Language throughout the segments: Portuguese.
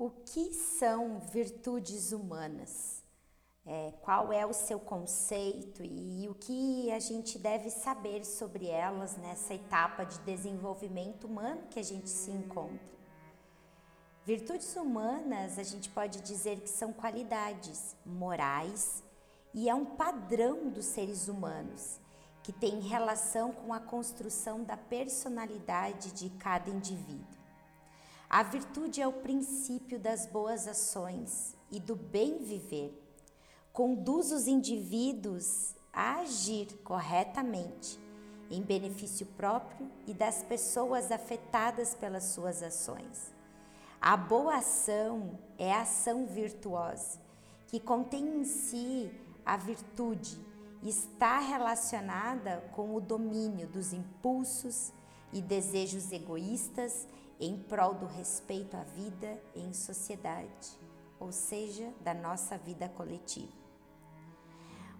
O que são virtudes humanas? É, qual é o seu conceito e o que a gente deve saber sobre elas nessa etapa de desenvolvimento humano que a gente se encontra? Virtudes humanas, a gente pode dizer que são qualidades morais e é um padrão dos seres humanos que tem relação com a construção da personalidade de cada indivíduo. A virtude é o princípio das boas ações e do bem viver. Conduz os indivíduos a agir corretamente em benefício próprio e das pessoas afetadas pelas suas ações. A boa ação é a ação virtuosa, que contém em si a virtude e está relacionada com o domínio dos impulsos e desejos egoístas em prol do respeito à vida em sociedade, ou seja, da nossa vida coletiva.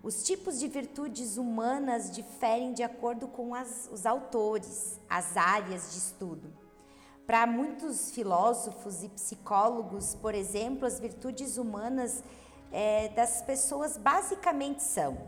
Os tipos de virtudes humanas diferem de acordo com as, os autores, as áreas de estudo. Para muitos filósofos e psicólogos, por exemplo, as virtudes humanas é, das pessoas basicamente são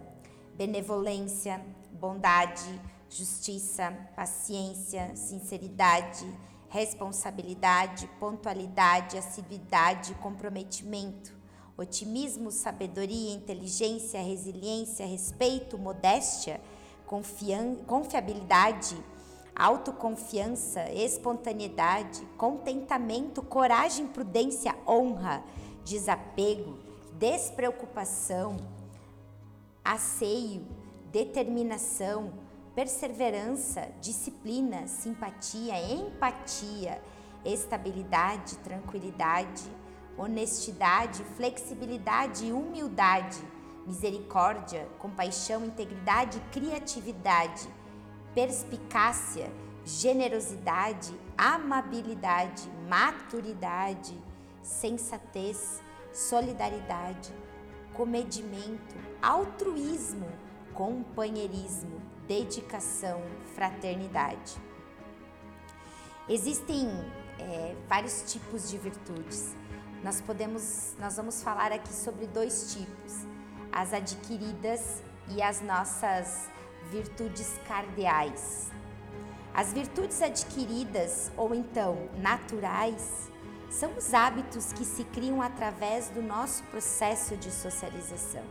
benevolência, bondade, justiça, paciência, sinceridade, responsabilidade, pontualidade, assiduidade, comprometimento, otimismo, sabedoria, inteligência, resiliência, respeito, modéstia, confiabilidade, autoconfiança, espontaneidade, contentamento, coragem, prudência, honra, desapego, despreocupação, asseio, determinação, perseverança, disciplina, simpatia, empatia, estabilidade, tranquilidade, honestidade, flexibilidade e humildade, misericórdia, compaixão, integridade, criatividade, perspicácia, generosidade, amabilidade, maturidade, sensatez, solidariedade, comedimento, altruísmo, companheirismo, dedicação, fraternidade. Existem é, vários tipos de virtudes. Nós podemos, nós vamos falar aqui sobre dois tipos: as adquiridas e as nossas virtudes cardeais. As virtudes adquiridas ou então naturais são os hábitos que se criam através do nosso processo de socialização,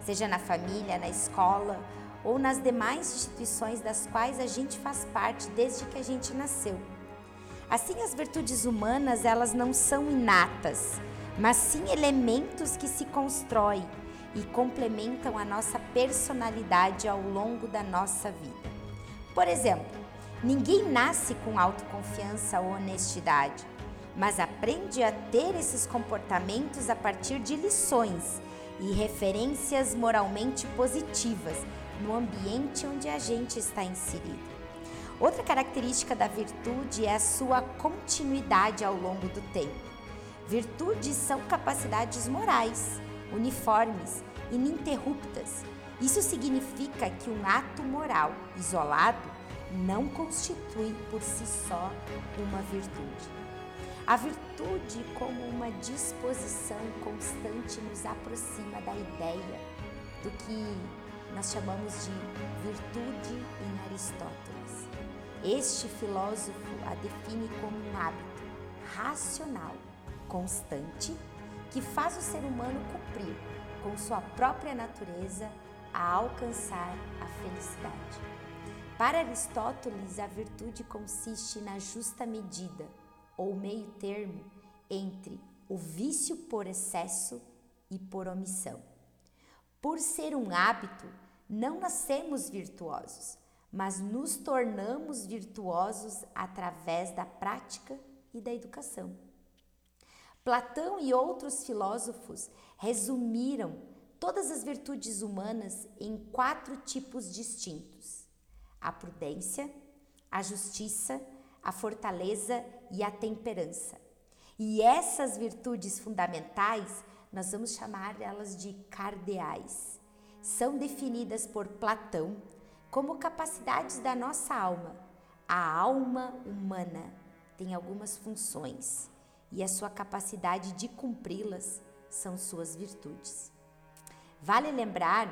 seja na família, na escola ou nas demais instituições das quais a gente faz parte desde que a gente nasceu. Assim, as virtudes humanas, elas não são inatas, mas sim elementos que se constroem e complementam a nossa personalidade ao longo da nossa vida. Por exemplo, ninguém nasce com autoconfiança ou honestidade, mas aprende a ter esses comportamentos a partir de lições e referências moralmente positivas no ambiente onde a gente está inserido. Outra característica da virtude é a sua continuidade ao longo do tempo. Virtudes são capacidades morais, uniformes, ininterruptas. Isso significa que um ato moral isolado não constitui por si só uma virtude. A virtude, como uma disposição constante, nos aproxima da ideia do que nós chamamos de virtude em Aristóteles. Este filósofo a define como um hábito racional, constante, que faz o ser humano cumprir com sua própria natureza a alcançar a felicidade. Para Aristóteles, a virtude consiste na justa medida, ou meio termo, entre o vício por excesso e por omissão. Por ser um hábito, não nascemos virtuosos, mas nos tornamos virtuosos através da prática e da educação. Platão e outros filósofos resumiram todas as virtudes humanas em quatro tipos distintos: a prudência, a justiça, a fortaleza e a temperança. E essas virtudes fundamentais nós vamos chamar elas de cardeais são definidas por Platão como capacidades da nossa alma. A alma humana tem algumas funções e a sua capacidade de cumpri-las são suas virtudes. Vale lembrar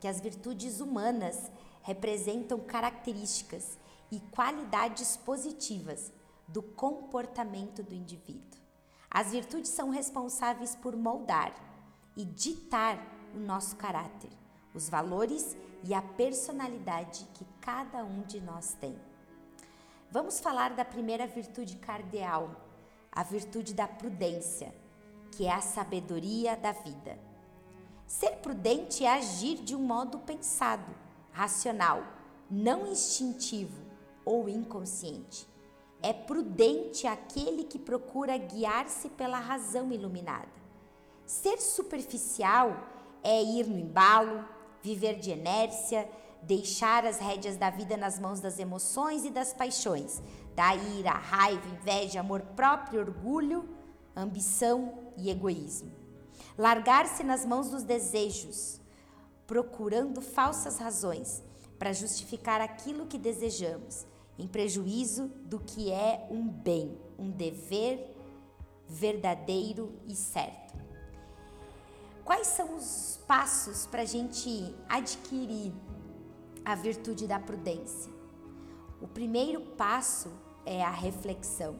que as virtudes humanas representam características e qualidades positivas do comportamento do indivíduo. As virtudes são responsáveis por moldar e ditar o nosso caráter, os valores e a personalidade que cada um de nós tem. Vamos falar da primeira virtude cardeal, a virtude da prudência, que é a sabedoria da vida. Ser prudente é agir de um modo pensado, racional, não instintivo ou inconsciente. É prudente aquele que procura guiar-se pela razão iluminada. Ser superficial é ir no embalo, viver de inércia, deixar as rédeas da vida nas mãos das emoções e das paixões, da ira, raiva, inveja, amor próprio, orgulho, ambição e egoísmo. Largar-se nas mãos dos desejos, procurando falsas razões para justificar aquilo que desejamos em prejuízo do que é um bem, um dever verdadeiro e certo. Quais são os passos para a gente adquirir a virtude da prudência? O primeiro passo é a reflexão.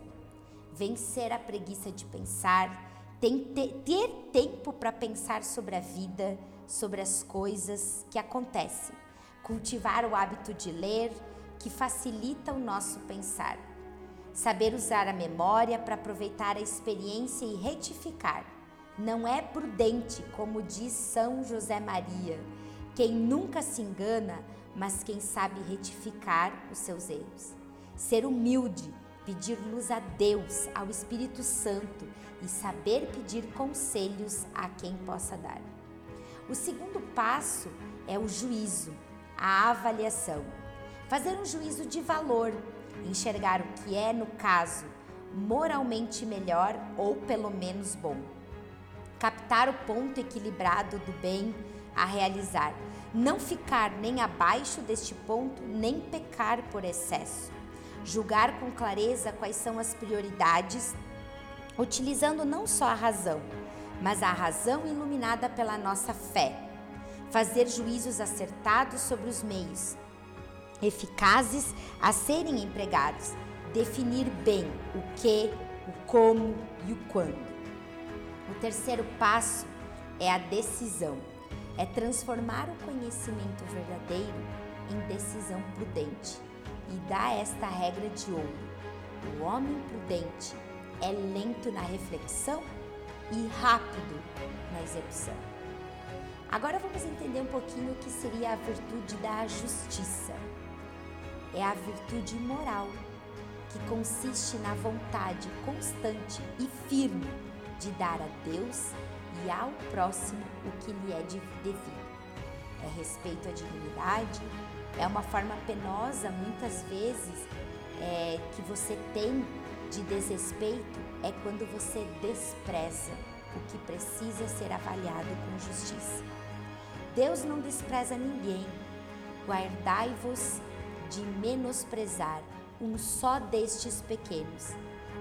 Vencer a preguiça de pensar, ter tempo para pensar sobre a vida, sobre as coisas que acontecem. Cultivar o hábito de ler, que facilita o nosso pensar. Saber usar a memória para aproveitar a experiência e retificar. Não é prudente, como diz São José Maria, quem nunca se engana, mas quem sabe retificar os seus erros. Ser humilde, pedir luz a Deus, ao Espírito Santo e saber pedir conselhos a quem possa dar. O segundo passo é o juízo, a avaliação. Fazer um juízo de valor, enxergar o que é, no caso, moralmente melhor ou pelo menos bom. Captar o ponto equilibrado do bem a realizar. Não ficar nem abaixo deste ponto, nem pecar por excesso. Julgar com clareza quais são as prioridades, utilizando não só a razão, mas a razão iluminada pela nossa fé. Fazer juízos acertados sobre os meios, eficazes a serem empregados, definir bem o que, o como e o quando. O terceiro passo é a decisão, é transformar o conhecimento verdadeiro em decisão prudente e dá esta regra de ouro: o homem prudente é lento na reflexão e rápido na execução. Agora vamos entender um pouquinho o que seria a virtude da justiça é a virtude moral, que consiste na vontade constante e firme de dar a Deus e ao próximo o que lhe é devido. É respeito à dignidade, é uma forma penosa, muitas vezes, é, que você tem de desrespeito, é quando você despreza o que precisa ser avaliado com justiça. Deus não despreza ninguém. Guardai-vos de menosprezar um só destes pequenos.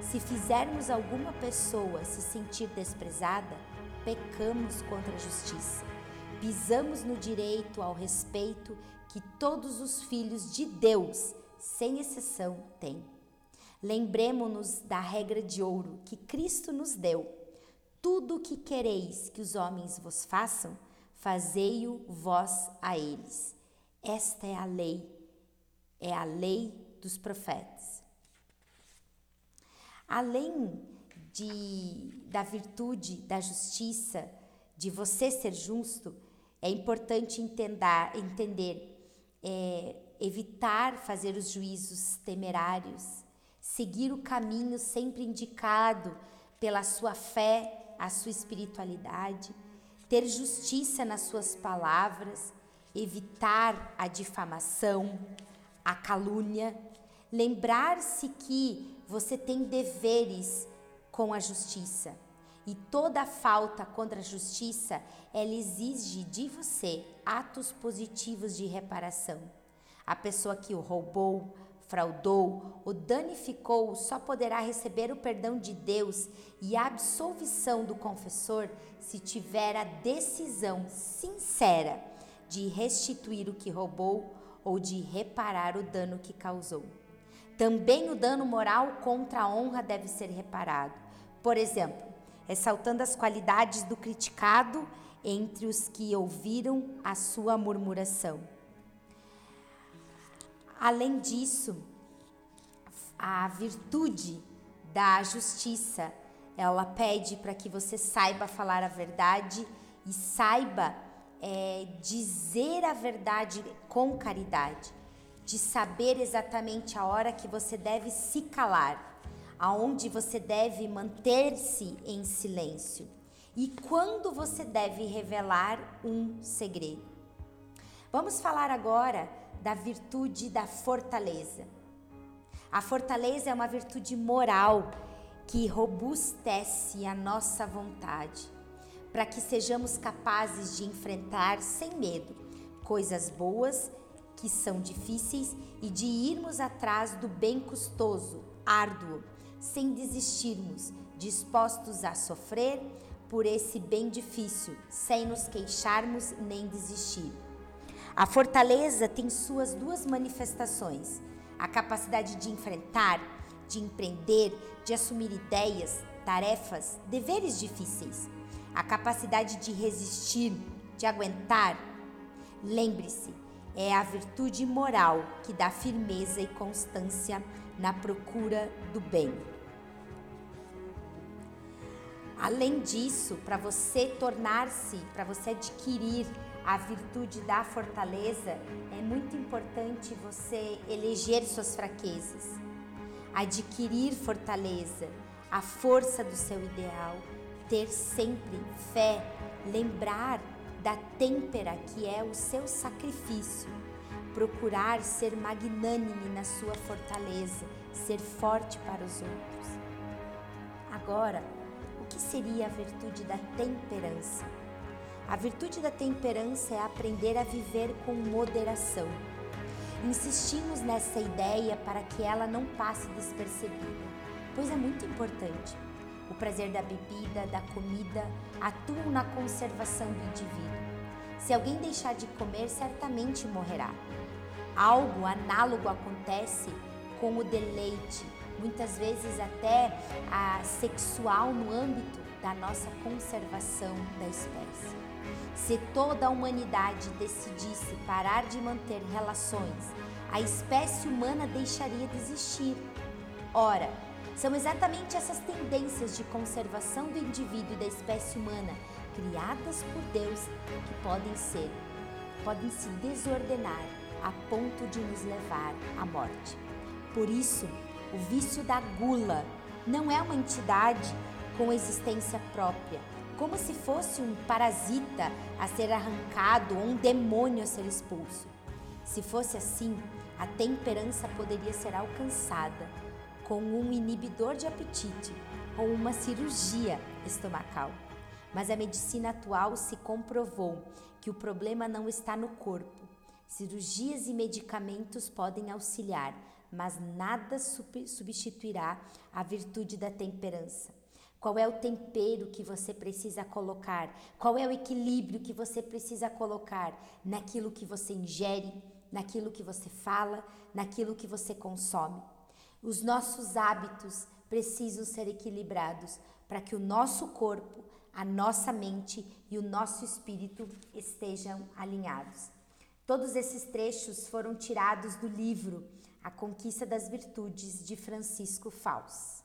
Se fizermos alguma pessoa se sentir desprezada, pecamos contra a justiça. Pisamos no direito ao respeito que todos os filhos de Deus, sem exceção, têm. Lembremos-nos da regra de ouro que Cristo nos deu. Tudo o que quereis que os homens vos façam, fazei-o vós a eles. Esta é a lei é a lei dos profetas. Além de, da virtude, da justiça, de você ser justo, é importante entender, entender é, evitar fazer os juízos temerários, seguir o caminho sempre indicado pela sua fé, a sua espiritualidade, ter justiça nas suas palavras, evitar a difamação, a calúnia, lembrar-se que você tem deveres com a justiça e toda falta contra a justiça ela exige de você atos positivos de reparação. A pessoa que o roubou, fraudou ou danificou só poderá receber o perdão de Deus e a absolvição do confessor se tiver a decisão sincera de restituir o que roubou ou de reparar o dano que causou. Também o dano moral contra a honra deve ser reparado. Por exemplo, ressaltando as qualidades do criticado entre os que ouviram a sua murmuração. Além disso, a virtude da justiça, ela pede para que você saiba falar a verdade e saiba é, dizer a verdade com caridade, de saber exatamente a hora que você deve se calar, aonde você deve manter-se em silêncio e quando você deve revelar um segredo. Vamos falar agora da virtude da fortaleza. A fortaleza é uma virtude moral que robustece a nossa vontade, para que sejamos capazes de enfrentar sem medo coisas boas que são difíceis e de irmos atrás do bem custoso, árduo, sem desistirmos, dispostos a sofrer por esse bem difícil, sem nos queixarmos nem desistir. A fortaleza tem suas duas manifestações: a capacidade de enfrentar, de empreender, de assumir ideias, tarefas, deveres difíceis, a capacidade de resistir, de aguentar. Lembre-se, é a virtude moral que dá firmeza e constância na procura do bem. Além disso, para você tornar-se, para você adquirir a virtude da fortaleza, é muito importante você eleger suas fraquezas, adquirir fortaleza, a força do seu ideal, ter sempre fé, lembrar da têmpera que é o seu sacrifício, procurar ser magnânime na sua fortaleza, ser forte para os outros. Agora, que seria a virtude da temperança? A virtude da temperança é aprender a viver com moderação. Insistimos nessa ideia para que ela não passe despercebida, pois é muito importante. O prazer da bebida, da comida, atuam na conservação do indivíduo. Se alguém deixar de comer, certamente morrerá. Algo análogo acontece com o deleite, muitas vezes até a sexual no âmbito da nossa conservação da espécie. Se toda a humanidade decidisse parar de manter relações, a espécie humana deixaria de existir. Ora, são exatamente essas tendências de conservação do indivíduo e da espécie humana, criadas por Deus, que podem ser, podem se desordenar a ponto de nos levar à morte. Por isso, o vício da gula não é uma entidade com existência própria, como se fosse um parasita a ser arrancado ou um demônio a ser expulso. Se fosse assim, a temperança poderia ser alcançada com um inibidor de apetite ou uma cirurgia estomacal. Mas a medicina atual se comprovou que o problema não está no corpo. Cirurgias e medicamentos podem auxiliar, mas nada substituirá a virtude da temperança. Qual é o tempero que você precisa colocar? Qual é o equilíbrio que você precisa colocar naquilo que você ingere, naquilo que você fala, naquilo que você consome? Os nossos hábitos precisam ser equilibrados para que o nosso corpo, a nossa mente e o nosso espírito estejam alinhados. Todos esses trechos foram tirados do livro a Conquista das Virtudes de Francisco Faus.